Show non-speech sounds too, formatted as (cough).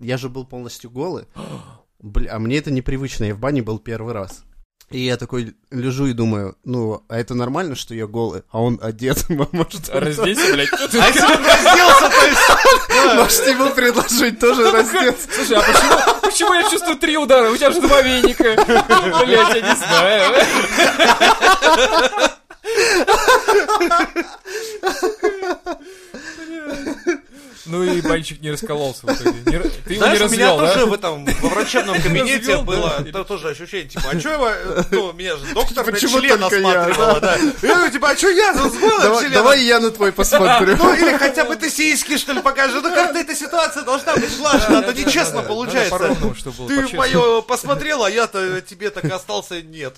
я же был полностью голый. Бля, а мне это непривычно, я в бане был первый раз. И я такой лежу и думаю, ну, а это нормально, что я голый, а он одет, (laughs) может... Раздейся, блядь. А если он разделся, то есть... Может ему предложить тоже раздеться? Слушай, а почему, почему я чувствую три удара? У тебя же два веника. (laughs) Блядь, я не знаю. Ну и банчик не раскололся Ты его не Знаешь, у меня развел, тоже в этом, во врачебном кабинете Развел, было тоже ощущение, типа, а чё его, э, ну, меня же доктор на член осматривала, да. Я типа, а чё я тут с голым Давай, я на твой посмотрю. Ну, или хотя бы ты сиськи, что ли, покажи. Ну, как-то эта ситуация должна быть влажна, а то нечестно получается. Ты мое посмотрела, а я-то тебе так остался нет.